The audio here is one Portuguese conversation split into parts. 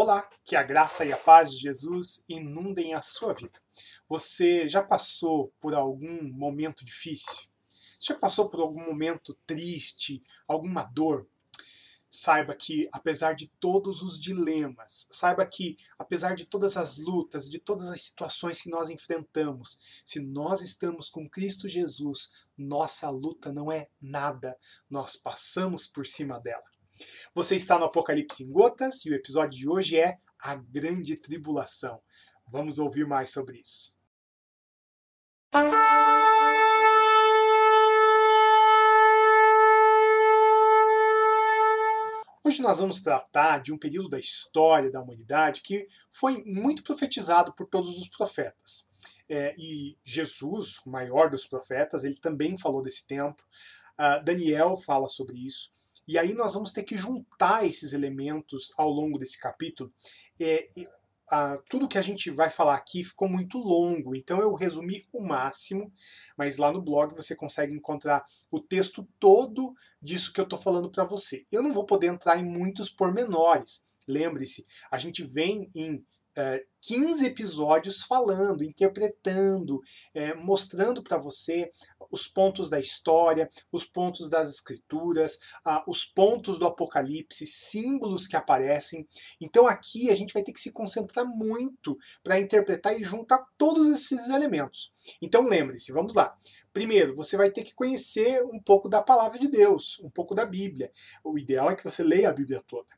Olá, que a graça e a paz de Jesus inundem a sua vida. Você já passou por algum momento difícil? Você já passou por algum momento triste, alguma dor? Saiba que, apesar de todos os dilemas, saiba que, apesar de todas as lutas, de todas as situações que nós enfrentamos, se nós estamos com Cristo Jesus, nossa luta não é nada, nós passamos por cima dela. Você está no Apocalipse em Gotas e o episódio de hoje é A Grande Tribulação. Vamos ouvir mais sobre isso. Hoje nós vamos tratar de um período da história da humanidade que foi muito profetizado por todos os profetas. É, e Jesus, o maior dos profetas, ele também falou desse tempo. Uh, Daniel fala sobre isso. E aí nós vamos ter que juntar esses elementos ao longo desse capítulo. É, ah, tudo que a gente vai falar aqui ficou muito longo, então eu resumi o máximo, mas lá no blog você consegue encontrar o texto todo disso que eu estou falando para você. Eu não vou poder entrar em muitos pormenores. Lembre-se, a gente vem em 15 é, episódios falando, interpretando, é, mostrando para você os pontos da história, os pontos das escrituras, ah, os pontos do Apocalipse, símbolos que aparecem. Então aqui a gente vai ter que se concentrar muito para interpretar e juntar todos esses elementos. Então lembre-se, vamos lá. Primeiro, você vai ter que conhecer um pouco da palavra de Deus, um pouco da Bíblia. O ideal é que você leia a Bíblia toda.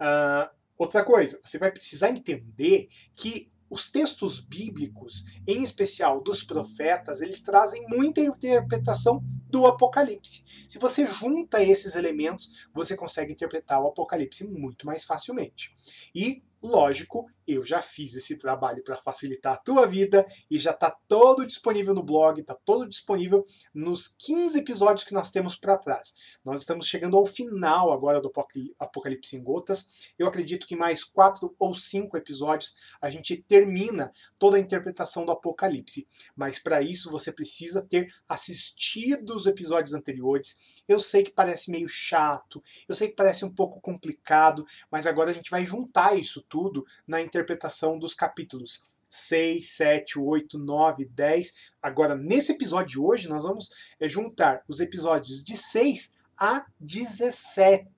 Uh, Outra coisa, você vai precisar entender que os textos bíblicos, em especial dos profetas, eles trazem muita interpretação do Apocalipse. Se você junta esses elementos, você consegue interpretar o Apocalipse muito mais facilmente. E Lógico, eu já fiz esse trabalho para facilitar a tua vida e já está todo disponível no blog, está todo disponível nos 15 episódios que nós temos para trás. Nós estamos chegando ao final agora do Apocalipse em Gotas. Eu acredito que mais quatro ou cinco episódios a gente termina toda a interpretação do Apocalipse. Mas para isso você precisa ter assistido os episódios anteriores. Eu sei que parece meio chato, eu sei que parece um pouco complicado, mas agora a gente vai juntar isso tudo na interpretação dos capítulos 6, 7, 8, 9, 10. Agora, nesse episódio de hoje, nós vamos é, juntar os episódios de 6 a 17.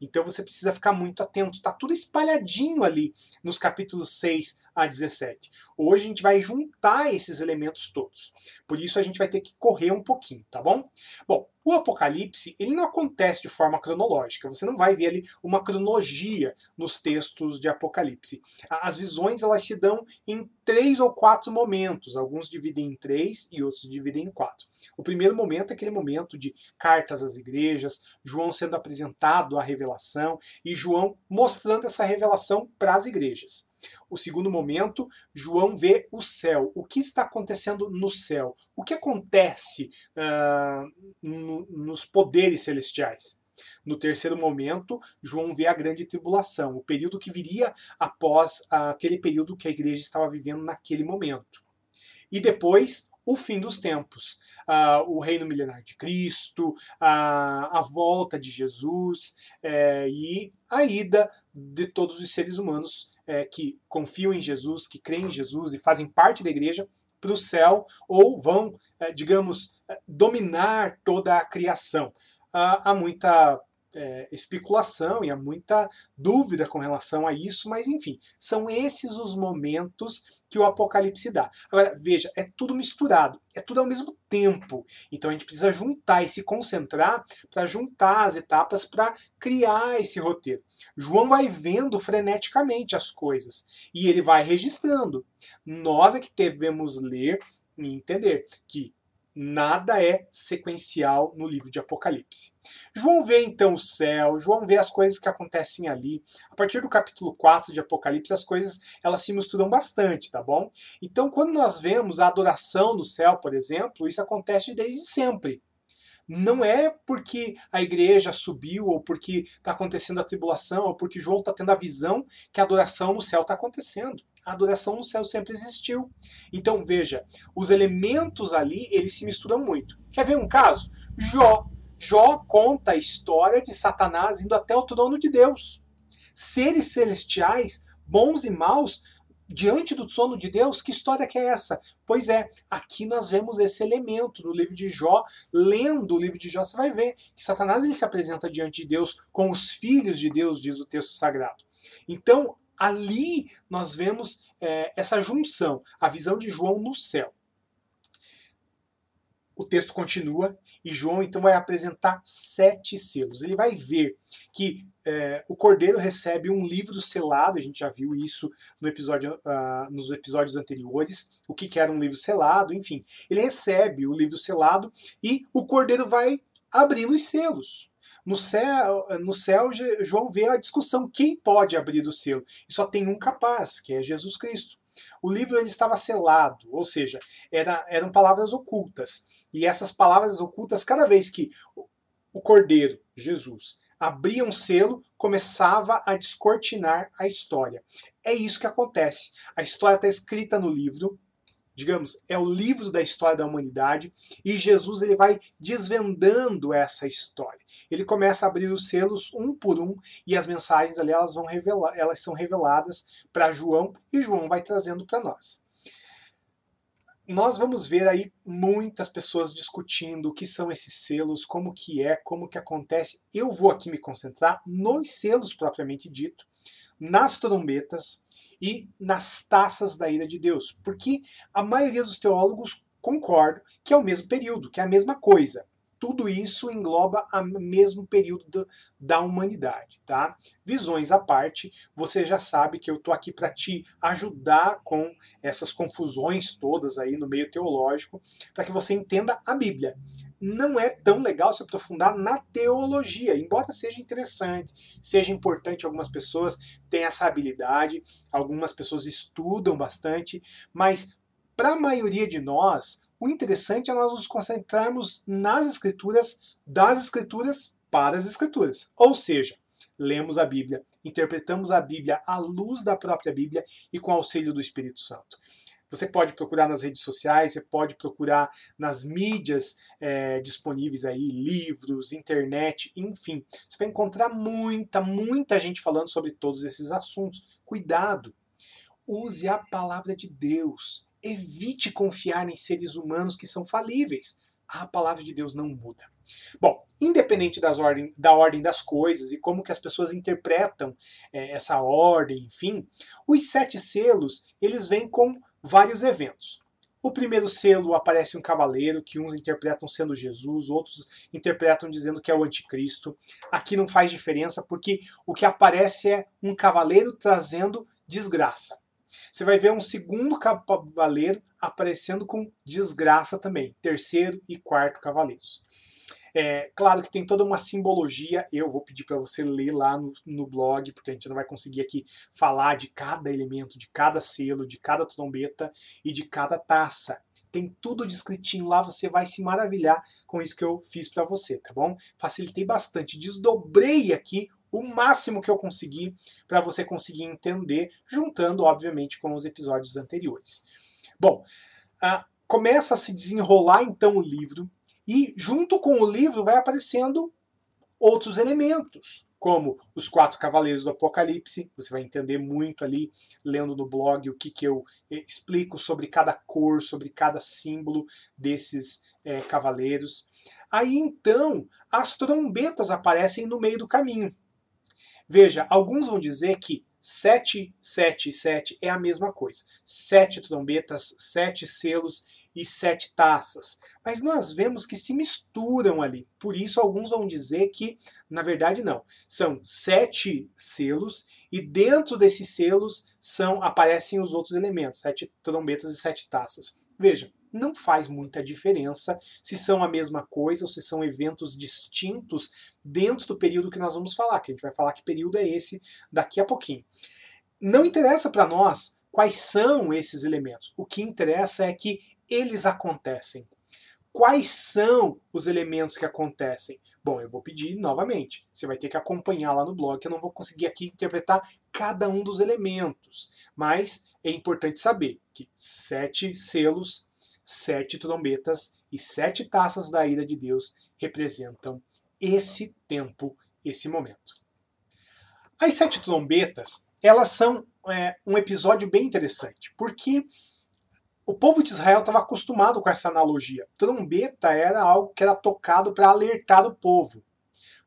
Então você precisa ficar muito atento, tá tudo espalhadinho ali nos capítulos 6 a 17. Hoje a gente vai juntar esses elementos todos. Por isso a gente vai ter que correr um pouquinho, tá bom? Bom, o Apocalipse ele não acontece de forma cronológica. Você não vai ver ali uma cronologia nos textos de Apocalipse. As visões elas se dão em três ou quatro momentos. Alguns dividem em três e outros dividem em quatro. O primeiro momento é aquele momento de cartas às igrejas, João sendo apresentado à revelação e João mostrando essa revelação para as igrejas. O segundo momento, João vê o céu. O que está acontecendo no céu? O que acontece uh, no, nos poderes celestiais? No terceiro momento, João vê a grande tribulação, o período que viria após aquele período que a igreja estava vivendo naquele momento. E depois, o fim dos tempos, uh, o reino milenar de Cristo, uh, a volta de Jesus uh, e a ida de todos os seres humanos é, que confiam em Jesus, que creem em Jesus e fazem parte da igreja para o céu ou vão, é, digamos, é, dominar toda a criação. há muita é, especulação e há muita dúvida com relação a isso, mas enfim, são esses os momentos que o Apocalipse dá. Agora, veja, é tudo misturado, é tudo ao mesmo tempo. Então a gente precisa juntar e se concentrar para juntar as etapas para criar esse roteiro. João vai vendo freneticamente as coisas e ele vai registrando. Nós é que devemos ler e entender que nada é sequencial no livro de Apocalipse. João vê então o céu, João vê as coisas que acontecem ali. A partir do capítulo 4 de Apocalipse, as coisas elas se misturam bastante, tá bom? Então, quando nós vemos a adoração no céu, por exemplo, isso acontece desde sempre. Não é porque a igreja subiu, ou porque está acontecendo a tribulação, ou porque João está tendo a visão que a adoração no céu está acontecendo a adoração no céu sempre existiu. Então, veja, os elementos ali, eles se misturam muito. Quer ver um caso? Jó. Jó conta a história de Satanás indo até o trono de Deus. seres celestiais, bons e maus, diante do trono de Deus, que história que é essa? Pois é, aqui nós vemos esse elemento no livro de Jó. Lendo o livro de Jó, você vai ver que Satanás ele se apresenta diante de Deus com os filhos de Deus, diz o texto sagrado. Então, ali nós vemos é, essa junção, a visão de João no céu. O texto continua e João então vai apresentar sete selos. Ele vai ver que é, o cordeiro recebe um livro selado, a gente já viu isso no episódio, uh, nos episódios anteriores, o que, que era um livro selado, enfim. Ele recebe o livro selado e o cordeiro vai abrindo os selos. No céu, no céu, João vê a discussão: quem pode abrir o selo? E só tem um capaz, que é Jesus Cristo. O livro ele estava selado, ou seja, era, eram palavras ocultas. E essas palavras ocultas, cada vez que o Cordeiro, Jesus, abria um selo, começava a descortinar a história. É isso que acontece. A história está escrita no livro, digamos, é o livro da história da humanidade e Jesus ele vai desvendando essa história. Ele começa a abrir os selos um por um e as mensagens ali elas vão revelar, elas são reveladas para João e João vai trazendo para nós. Nós vamos ver aí muitas pessoas discutindo o que são esses selos, como que é, como que acontece. Eu vou aqui me concentrar nos selos propriamente dito, nas trombetas, e nas taças da ira de Deus, porque a maioria dos teólogos concordam que é o mesmo período, que é a mesma coisa. Tudo isso engloba o mesmo período da humanidade, tá? Visões à parte, você já sabe que eu tô aqui para te ajudar com essas confusões todas aí no meio teológico, para que você entenda a Bíblia não é tão legal se aprofundar na teologia, embora seja interessante, seja importante, algumas pessoas têm essa habilidade, algumas pessoas estudam bastante, mas para a maioria de nós, o interessante é nós nos concentrarmos nas escrituras, das escrituras para as escrituras. Ou seja, lemos a Bíblia, interpretamos a Bíblia à luz da própria Bíblia e com auxílio do Espírito Santo. Você pode procurar nas redes sociais, você pode procurar nas mídias é, disponíveis aí, livros, internet, enfim. Você vai encontrar muita, muita gente falando sobre todos esses assuntos. Cuidado! Use a palavra de Deus. Evite confiar em seres humanos que são falíveis. A palavra de Deus não muda. Bom, independente das ordem, da ordem das coisas e como que as pessoas interpretam é, essa ordem, enfim, os sete selos eles vêm com vários eventos. O primeiro selo aparece um cavaleiro, que uns interpretam sendo Jesus, outros interpretam dizendo que é o anticristo. Aqui não faz diferença, porque o que aparece é um cavaleiro trazendo desgraça. Você vai ver um segundo cavaleiro aparecendo com desgraça também, terceiro e quarto cavaleiros. É, claro que tem toda uma simbologia, eu vou pedir para você ler lá no, no, blog, porque a gente não vai conseguir aqui falar de cada elemento, de cada selo, de cada trombeta e de cada taça. Tem tudo descritinho lá, você vai se maravilhar com isso que eu fiz para você, tá bom? Facilitei bastante, desdobrei aqui o máximo que eu consegui para você conseguir entender, juntando, obviamente, com os episódios anteriores. Bom, uh, começa a se desenrolar então o livro e junto com o livro vai aparecendo outros elementos, como os quatro cavaleiros do Apocalipse. Você vai entender muito ali, lendo no blog, o que, que eu eh, explico sobre cada cor, sobre cada símbolo desses é, cavaleiros. Aí então, as trombetas aparecem no meio do caminho. Veja, alguns vão dizer que 7, 7 e 7 é a mesma coisa. Sete trombetas, sete selos e sete taças. Mas nós vemos que se misturam ali. Por isso, alguns vão dizer que, na verdade, não. São sete selos e dentro desses selos são aparecem os outros elementos, sete trombetas e sete taças. Veja, não faz muita diferença se são a mesma coisa ou se são eventos distintos dentro do período que nós vamos falar, que a gente vai falar que período é esse daqui a pouquinho. Não interessa para nós quais são esses elementos. O que interessa é que eles acontecem. Quais são os elementos que acontecem? Bom, eu vou pedir novamente. Você vai ter que acompanhar lá no blog, que eu não vou conseguir aqui interpretar cada um dos elementos. Mas é importante saber que sete selos sete trombetas e sete taças da ira de Deus representam esse tempo, esse momento. As sete trombetas, elas são é, um episódio bem interessante, porque o povo de Israel estava acostumado com essa analogia. Trombeta era algo que era tocado para alertar o povo.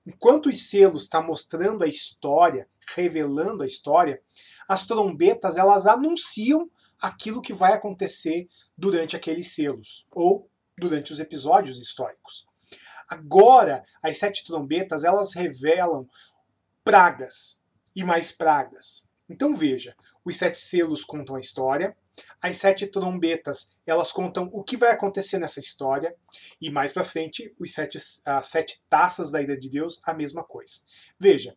Enquanto os selos estão tá mostrando a história, revelando a história, as trombetas elas anunciam aquilo que vai acontecer durante aqueles selos ou durante os episódios históricos. Agora, as sete trombetas elas revelam pragas e mais pragas. Então veja, os sete selos contam a história, as sete trombetas elas contam o que vai acontecer nessa história e mais para frente os sete, as sete taças da ira de Deus a mesma coisa. Veja,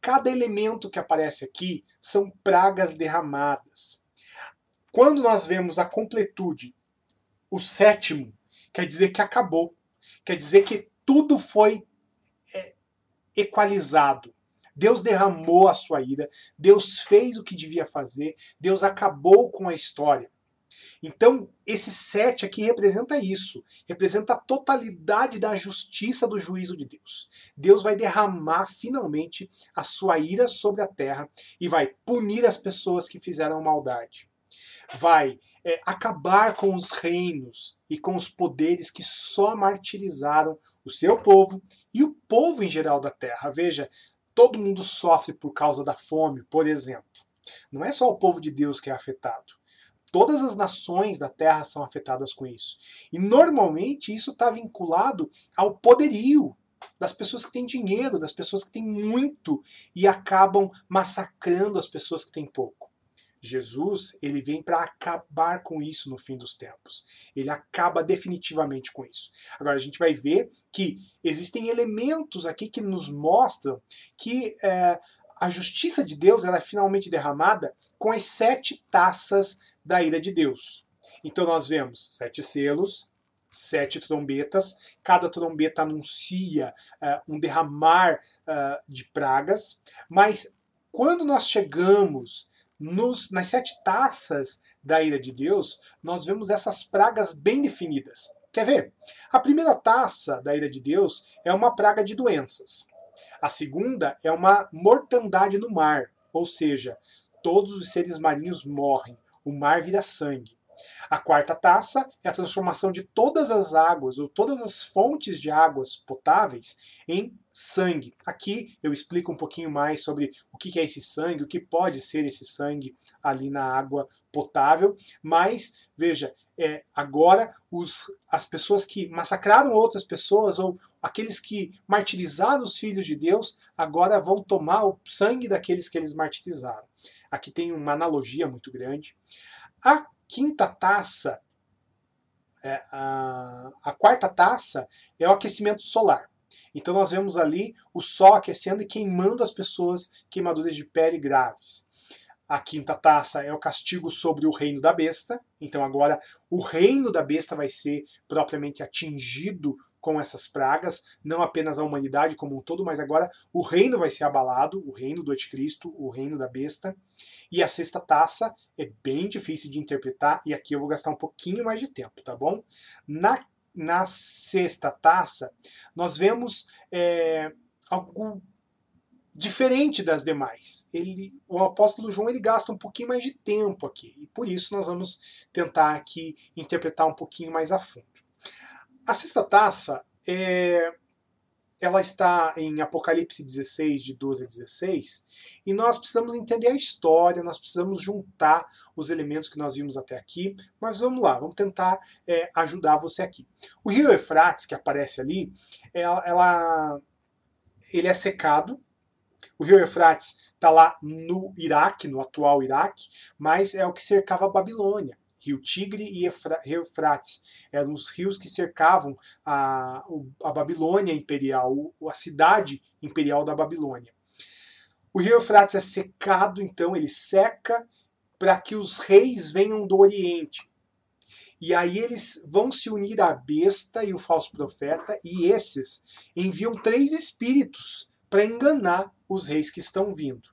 cada elemento que aparece aqui são pragas derramadas. Quando nós vemos a completude, o sétimo, quer dizer que acabou, quer dizer que tudo foi é, equalizado. Deus derramou a sua ira, Deus fez o que devia fazer, Deus acabou com a história. Então, esse sete aqui representa isso, representa a totalidade da justiça do juízo de Deus. Deus vai derramar finalmente a sua ira sobre a terra e vai punir as pessoas que fizeram maldade. Vai é, acabar com os reinos e com os poderes que só martirizaram o seu povo e o povo em geral da terra. Veja, todo mundo sofre por causa da fome, por exemplo. Não é só o povo de Deus que é afetado. Todas as nações da terra são afetadas com isso. E normalmente isso está vinculado ao poderio das pessoas que têm dinheiro, das pessoas que têm muito e acabam massacrando as pessoas que têm pouco. Jesus, ele vem para acabar com isso no fim dos tempos. Ele acaba definitivamente com isso. Agora a gente vai ver que existem elementos aqui que nos mostram que é, a justiça de Deus ela é finalmente derramada com as sete taças da ira de Deus. Então nós vemos sete selos, sete trombetas, cada trombeta anuncia uh, um derramar uh, de pragas, mas quando nós chegamos nos, nas sete taças da ira de Deus, nós vemos essas pragas bem definidas. Quer ver? A primeira taça da ira de Deus é uma praga de doenças. A segunda é uma mortandade no mar, ou seja, todos os seres marinhos morrem, o mar vira sangue. A quarta taça é a transformação de todas as águas ou todas as fontes de águas potáveis em sangue. Aqui eu explico um pouquinho mais sobre o que é esse sangue, o que pode ser esse sangue ali na água potável, mas veja, é, agora os, as pessoas que massacraram outras pessoas ou aqueles que martirizaram os filhos de Deus agora vão tomar o sangue daqueles que eles martirizaram. Aqui tem uma analogia muito grande. A quinta taça, é, a, a quarta taça é o aquecimento solar. Então nós vemos ali o sol aquecendo e queimando as pessoas queimaduras de pele graves. A quinta taça é o castigo sobre o reino da besta. Então agora o reino da besta vai ser propriamente atingido com essas pragas, não apenas a humanidade como um todo, mas agora o reino vai ser abalado, o reino do anticristo, o reino da besta. E a sexta taça é bem difícil de interpretar e aqui eu vou gastar um pouquinho mais de tempo, tá bom? Na, na sexta taça, nós vemos é, algo diferente das demais. Ele, o apóstolo João ele gasta um pouquinho mais de tempo aqui, e por isso nós vamos tentar aqui interpretar um pouquinho mais a fundo. A sexta taça é, ela está em Apocalipse 16, de 12 a 16, e nós precisamos entender a história, nós precisamos juntar os elementos que nós vimos até aqui, mas vamos lá, vamos tentar é, ajudar você aqui. O rio Efrates, que aparece ali, ela, ela ele é secado, o rio Eufrates está lá no Iraque, no atual Iraque, mas é o que cercava a Babilônia. Rio Tigre e Eufrates eram os rios que cercavam a, a Babilônia imperial, a cidade imperial da Babilônia. O rio Eufrates é secado, então ele seca para que os reis venham do Oriente. E aí eles vão se unir à besta e o falso profeta, e esses enviam três espíritos para enganar os reis que estão vindo,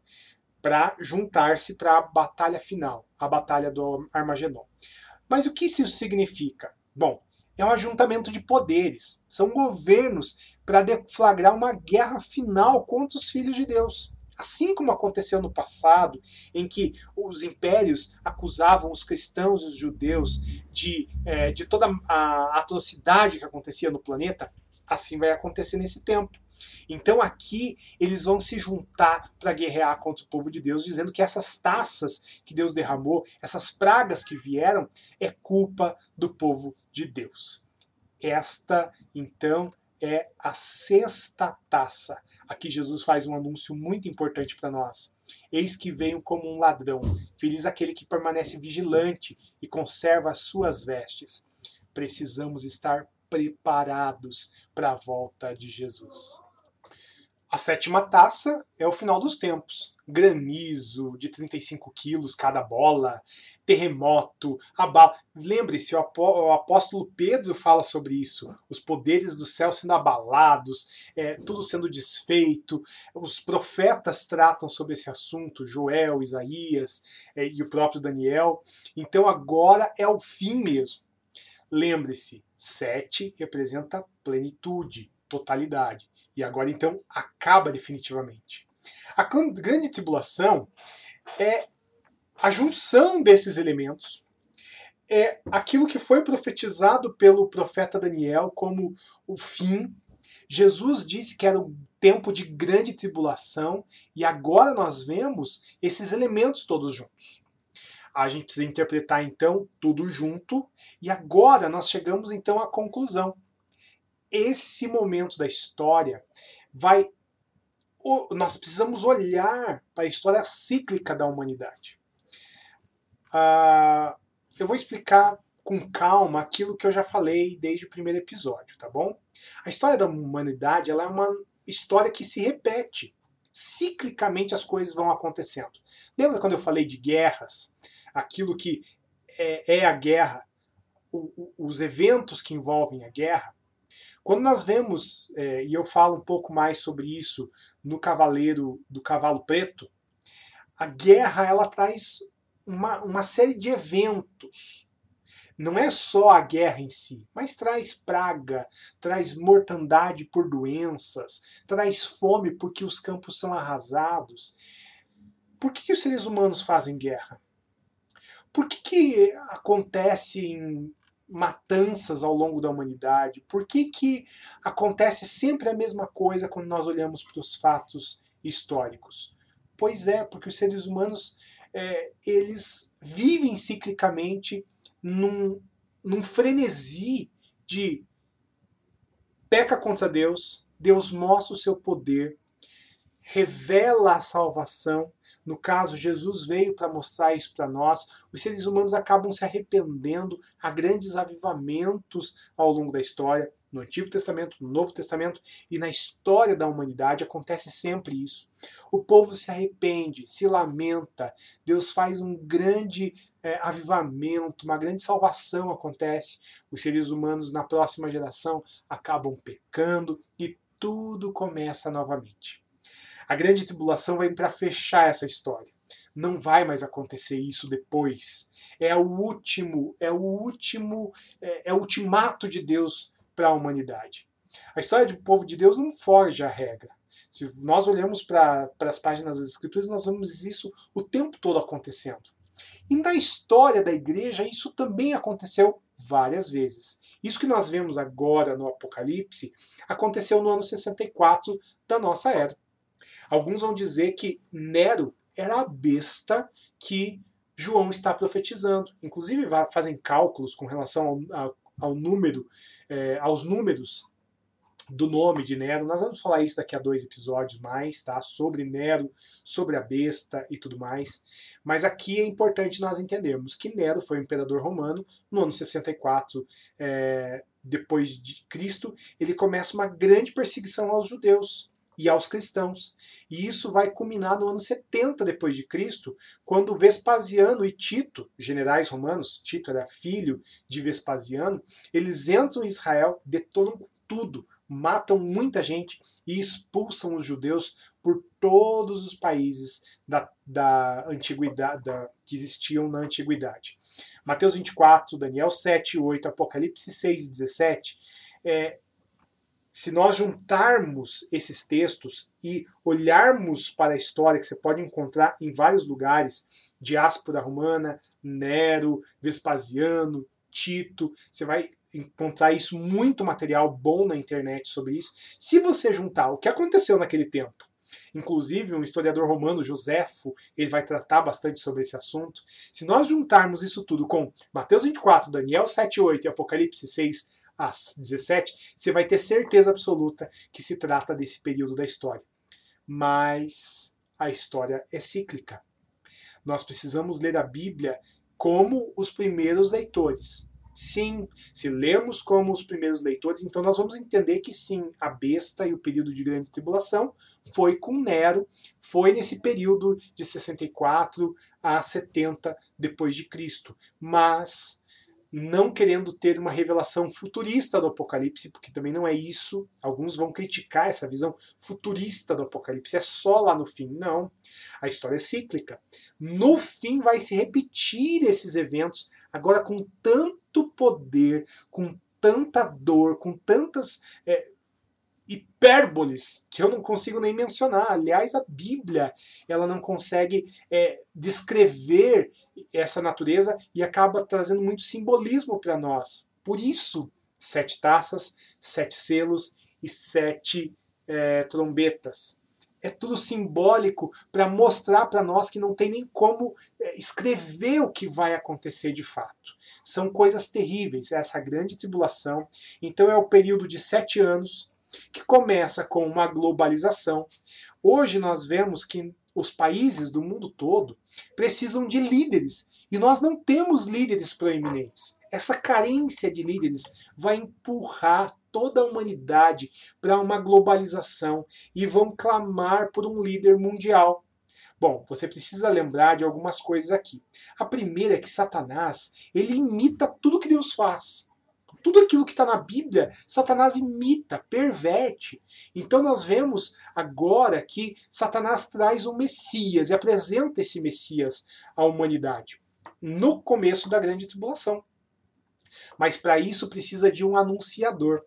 para juntar-se para a batalha final, a batalha do Armagedon. Mas o que isso significa? Bom, é um ajuntamento de poderes, são governos para deflagrar uma guerra final contra os filhos de Deus. Assim como aconteceu no passado, em que os impérios acusavam os cristãos e os judeus de, é, de toda a atrocidade que acontecia no planeta, assim vai acontecer nesse tempo. Então aqui eles vão se juntar para guerrear contra o povo de Deus, dizendo que essas taças que Deus derramou, essas pragas que vieram, é culpa do povo de Deus. Esta, então, é a sexta taça. Aqui Jesus faz um anúncio muito importante para nós. Eis que venho como um ladrão. Feliz aquele que permanece vigilante e conserva as suas vestes. Precisamos estar preparados para a volta de Jesus. A sétima taça é o final dos tempos. Granizo de 35 quilos cada bola, terremoto, abalo. Lembre-se, o apóstolo Pedro fala sobre isso. Os poderes do céu sendo abalados, é, tudo sendo desfeito. Os profetas tratam sobre esse assunto, Joel, Isaías é, e o próprio Daniel. Então agora é o fim mesmo. Lembre-se, sete representa plenitude, totalidade. E agora então acaba definitivamente. A grande tribulação é a junção desses elementos, é aquilo que foi profetizado pelo profeta Daniel como o fim. Jesus disse que era um tempo de grande tribulação e agora nós vemos esses elementos todos juntos. A gente precisa interpretar então tudo junto e agora nós chegamos então à conclusão esse momento da história vai. Nós precisamos olhar para a história cíclica da humanidade. Uh, eu vou explicar com calma aquilo que eu já falei desde o primeiro episódio, tá bom? A história da humanidade ela é uma história que se repete. Ciclicamente as coisas vão acontecendo. Lembra quando eu falei de guerras? Aquilo que é, é a guerra, o, o, os eventos que envolvem a guerra, quando nós vemos, é, e eu falo um pouco mais sobre isso no Cavaleiro do Cavalo Preto, a guerra ela traz uma, uma série de eventos. Não é só a guerra em si, mas traz praga, traz mortandade por doenças, traz fome porque os campos são arrasados. Por que, que os seres humanos fazem guerra? Por que, que acontecem matanças ao longo da humanidade? Por que, que acontece sempre a mesma coisa quando nós olhamos para os fatos históricos? Pois é, porque os seres humanos é, eles vivem ciclicamente num, num frenesi de peca contra Deus, Deus mostra o seu poder, revela a salvação, no caso, Jesus veio para mostrar isso para nós. Os seres humanos acabam se arrependendo, há grandes avivamentos ao longo da história. No Antigo Testamento, no Novo Testamento e na história da humanidade acontece sempre isso. O povo se arrepende, se lamenta, Deus faz um grande é, avivamento, uma grande salvação acontece. Os seres humanos na próxima geração acabam pecando e tudo começa novamente. A grande tribulação vem para fechar essa história. Não vai mais acontecer isso depois. É o último, é o último, é, é o ultimato de Deus para a humanidade. A história do povo de Deus não foge à regra. Se nós olhamos para as páginas das Escrituras, nós vemos isso o tempo todo acontecendo. E na história da igreja, isso também aconteceu várias vezes. Isso que nós vemos agora no Apocalipse aconteceu no ano 64 da nossa era. Alguns vão dizer que Nero era a besta que João está profetizando. Inclusive fazem cálculos com relação ao, ao número, é, aos números do nome de Nero. Nós vamos falar isso daqui a dois episódios mais, tá? Sobre Nero, sobre a besta e tudo mais. Mas aqui é importante nós entendermos que Nero foi imperador romano no ano 64 é, depois de Cristo. Ele começa uma grande perseguição aos judeus e aos cristãos. E isso vai culminar no ano 70 depois de Cristo, quando Vespasiano e Tito, generais romanos, Tito era filho de Vespasiano, eles entram em Israel, detonam tudo, matam muita gente e expulsam os judeus por todos os países da, da antiguidade da, que existiam na antiguidade. Mateus 24, Daniel 7, 8, Apocalipse 6 e 17 é, se nós juntarmos esses textos e olharmos para a história que você pode encontrar em vários lugares, diáspora romana, Nero, Vespasiano, Tito, você vai encontrar isso muito material bom na internet sobre isso. Se você juntar o que aconteceu naquele tempo, inclusive um historiador romano, Joséfo, ele vai tratar bastante sobre esse assunto. Se nós juntarmos isso tudo com Mateus 24, Daniel 7:8 e Apocalipse 6 às 17, você vai ter certeza absoluta que se trata desse período da história. Mas a história é cíclica. Nós precisamos ler a Bíblia como os primeiros leitores. Sim, se lemos como os primeiros leitores, então nós vamos entender que sim, a besta e o período de grande tribulação foi com Nero, foi nesse período de 64 a 70 depois de Cristo. Mas não querendo ter uma revelação futurista do Apocalipse, porque também não é isso. Alguns vão criticar essa visão futurista do Apocalipse, é só lá no fim. Não. A história é cíclica. No fim vai se repetir esses eventos, agora com tanto poder, com tanta dor, com tantas é, hipérboles que eu não consigo nem mencionar. Aliás, a Bíblia ela não consegue é, descrever essa natureza e acaba trazendo muito simbolismo para nós. Por isso, sete taças, sete selos e sete é, trombetas. É tudo simbólico para mostrar para nós que não tem nem como é, escrever o que vai acontecer de fato. São coisas terríveis, essa grande tribulação. Então é o período de sete anos que começa com uma globalização. Hoje nós vemos que os países do mundo todo precisam de líderes. E nós não temos líderes proeminentes. Essa carência de líderes vai empurrar toda a humanidade para uma globalização e vão clamar por um líder mundial. Bom, você precisa lembrar de algumas coisas aqui. A primeira é que Satanás, ele imita tudo que Deus faz. Tudo aquilo que está na Bíblia, Satanás imita, perverte. Então nós vemos agora que Satanás traz um Messias e apresenta esse Messias à humanidade no começo da grande tribulação. Mas para isso precisa de um anunciador.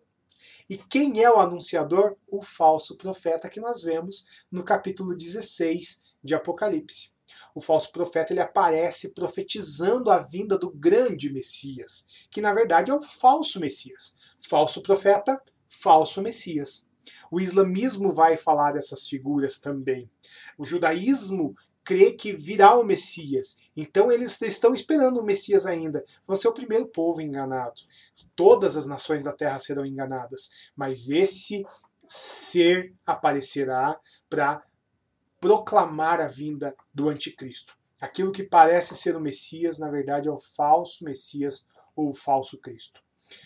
E quem é o anunciador? O falso profeta que nós vemos no capítulo 16 de Apocalipse o falso profeta ele aparece profetizando a vinda do grande Messias, que na verdade é o falso Messias. Falso profeta, falso Messias. O islamismo vai falar dessas figuras também. O judaísmo crê que virá o Messias. Então eles estão esperando o Messias ainda. Vão ser o primeiro povo enganado. Todas as nações da terra serão enganadas. Mas esse ser aparecerá para proclamar a vinda do anticristo. Aquilo que parece ser o Messias, na verdade, é o falso Messias ou o falso Cristo.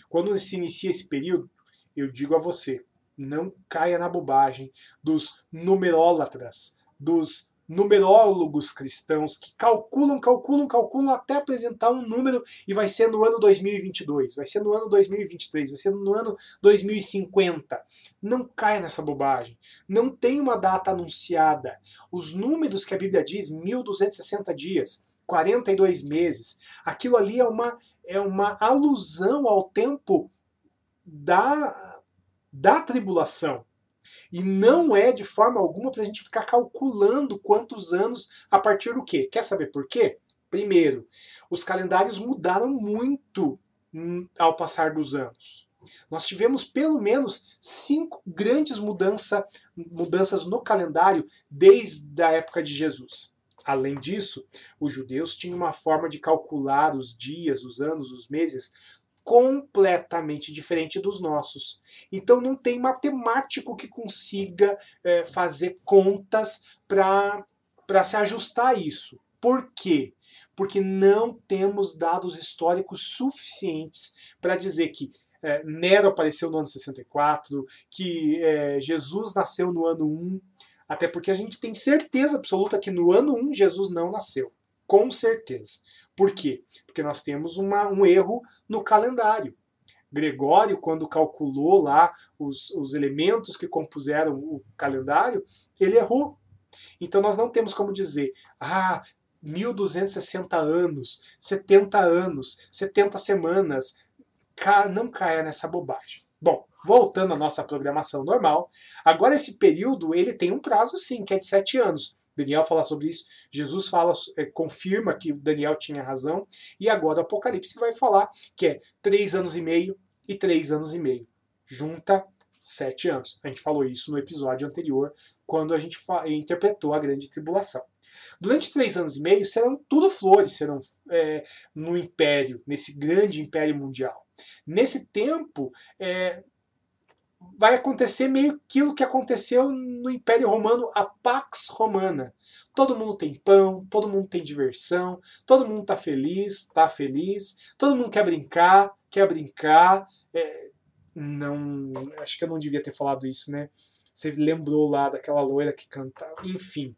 Quando se inicia esse período, eu digo a você, não caia na bobagem dos numerólatras, dos numerólogos cristãos que calculam, calculam, calculam até apresentar um número e vai ser no ano 2022, vai ser no ano 2023, vai ser no ano 2050. Não caia nessa bobagem. Não tem uma data anunciada. Os números que a Bíblia diz, 1260 dias, 42 meses, aquilo ali é uma, é uma alusão ao tempo da, da tribulação. E não é de forma alguma para a gente ficar calculando quantos anos a partir do quê. Quer saber por quê? Primeiro, os calendários mudaram muito ao passar dos anos. Nós tivemos pelo menos cinco grandes mudança, mudanças no calendário desde a época de Jesus. Além disso, os judeus tinham uma forma de calcular os dias, os anos, os meses completamente diferente dos nossos. Então não tem matemático que consiga é, fazer contas para se ajustar a isso. Por quê? Porque não temos dados históricos suficientes para dizer que é, Nero apareceu no ano 64, que é, Jesus nasceu no ano 1, até porque a gente tem certeza absoluta que no ano 1 Jesus não nasceu. Com certeza. Por quê? Porque nós temos uma, um erro no calendário. Gregório, quando calculou lá os, os elementos que compuseram o calendário, ele errou. Então nós não temos como dizer, ah, 1260 anos, 70 anos, 70 semanas. Não caia nessa bobagem. Bom, voltando à nossa programação normal, agora esse período ele tem um prazo sim, que é de sete anos. Daniel fala sobre isso, Jesus fala, é, confirma que Daniel tinha razão, e agora o Apocalipse vai falar que é três anos e meio e três anos e meio. Junta sete anos. A gente falou isso no episódio anterior, quando a gente interpretou a grande tribulação. Durante três anos e meio serão tudo flores, serão é, no império, nesse grande império mundial. Nesse tempo, é, vai acontecer meio aquilo que aconteceu no Império Romano, a Pax Romana. Todo mundo tem pão, todo mundo tem diversão, todo mundo está feliz, está feliz, todo mundo quer brincar, quer brincar. É, não, acho que eu não devia ter falado isso, né? Você lembrou lá daquela loira que cantava. Enfim,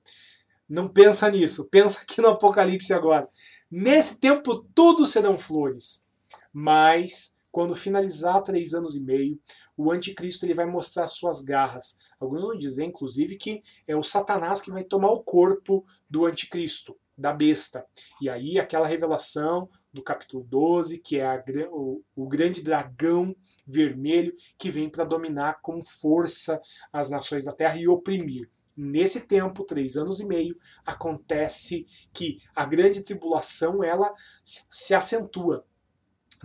não pensa nisso. Pensa aqui no Apocalipse agora. Nesse tempo tudo serão flores, mas quando finalizar três anos e meio, o anticristo ele vai mostrar suas garras. Alguns vão dizer, inclusive, que é o Satanás que vai tomar o corpo do anticristo, da besta. E aí aquela revelação do capítulo 12, que é a, o, o grande dragão vermelho que vem para dominar com força as nações da terra e oprimir. Nesse tempo, três anos e meio, acontece que a grande tribulação ela se acentua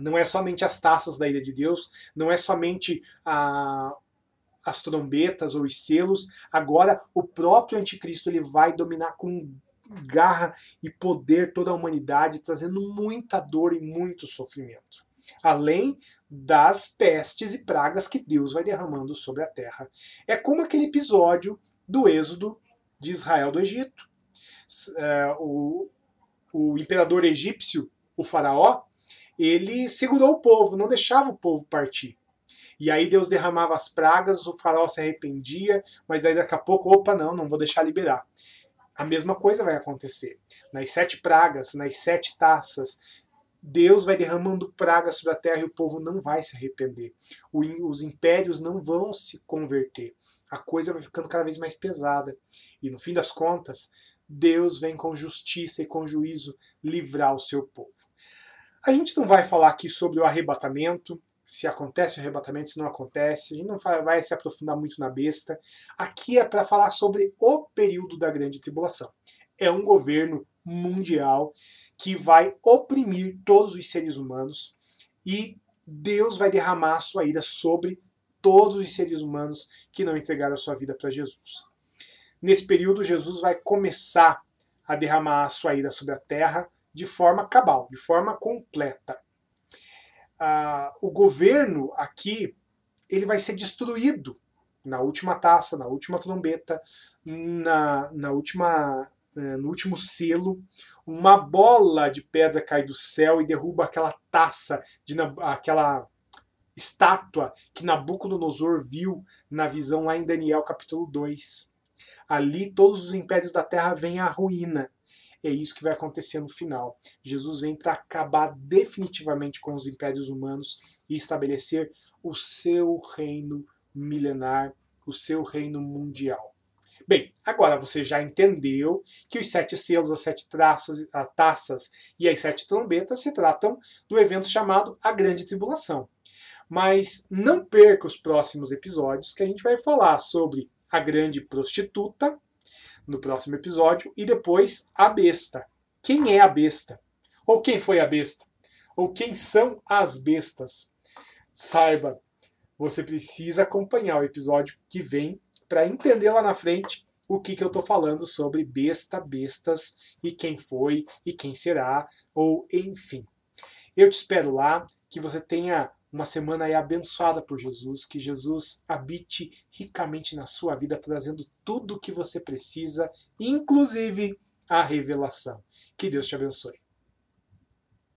não é somente as taças da ira de Deus, não é somente a, as trombetas ou os selos. Agora o próprio anticristo ele vai dominar com garra e poder toda a humanidade, trazendo muita dor e muito sofrimento. Além das pestes e pragas que Deus vai derramando sobre a terra. É como aquele episódio do êxodo de Israel do Egito. É, o, o imperador egípcio, o faraó, ele segurou o povo, não deixava o povo partir. E aí Deus derramava as pragas, o faraó se arrependia, mas daí daqui a pouco, opa, não, não vou deixar liberar. A mesma coisa vai acontecer. Nas sete pragas, nas sete taças, Deus vai derramando pragas sobre a terra e o povo não vai se arrepender. Os impérios não vão se converter. A coisa vai ficando cada vez mais pesada. E no fim das contas, Deus vem com justiça e com juízo livrar o seu povo. A gente não vai falar aqui sobre o arrebatamento, se acontece o arrebatamento, se não acontece, a gente não vai se aprofundar muito na besta. Aqui é para falar sobre o período da grande tribulação. É um governo mundial que vai oprimir todos os seres humanos e Deus vai derramar a sua ira sobre todos os seres humanos que não entregaram a sua vida para Jesus. Nesse período, Jesus vai começar a derramar a sua ira sobre a terra de forma cabal, de forma completa. Ah, o governo aqui ele vai ser destruído na última taça, na última trombeta, na, na última, eh, no último selo. Uma bola de pedra cai do céu e derruba aquela taça, de, aquela estátua que Nabucodonosor viu na visão lá em Daniel capítulo 2. Ali todos os impérios da terra vêm à ruína é isso que vai acontecer no final. Jesus vem para acabar definitivamente com os impérios humanos e estabelecer o seu reino milenar, o seu reino mundial. Bem, agora você já entendeu que os sete selos, as sete traças, as taças e as sete trombetas se tratam do evento chamado a Grande Tribulação. Mas não perca os próximos episódios que a gente vai falar sobre a grande prostituta, no próximo episódio, e depois a besta. Quem é a besta? Ou quem foi a besta? Ou quem são as bestas? Saiba, você precisa acompanhar o episódio que vem para entender lá na frente o que, que eu estou falando sobre besta, bestas e quem foi e quem será, ou enfim. Eu te espero lá, que você tenha uma semana aí abençoada por Jesus, que Jesus habite ricamente na sua vida, trazendo tudo o que você precisa, inclusive a revelação. Que Deus te abençoe.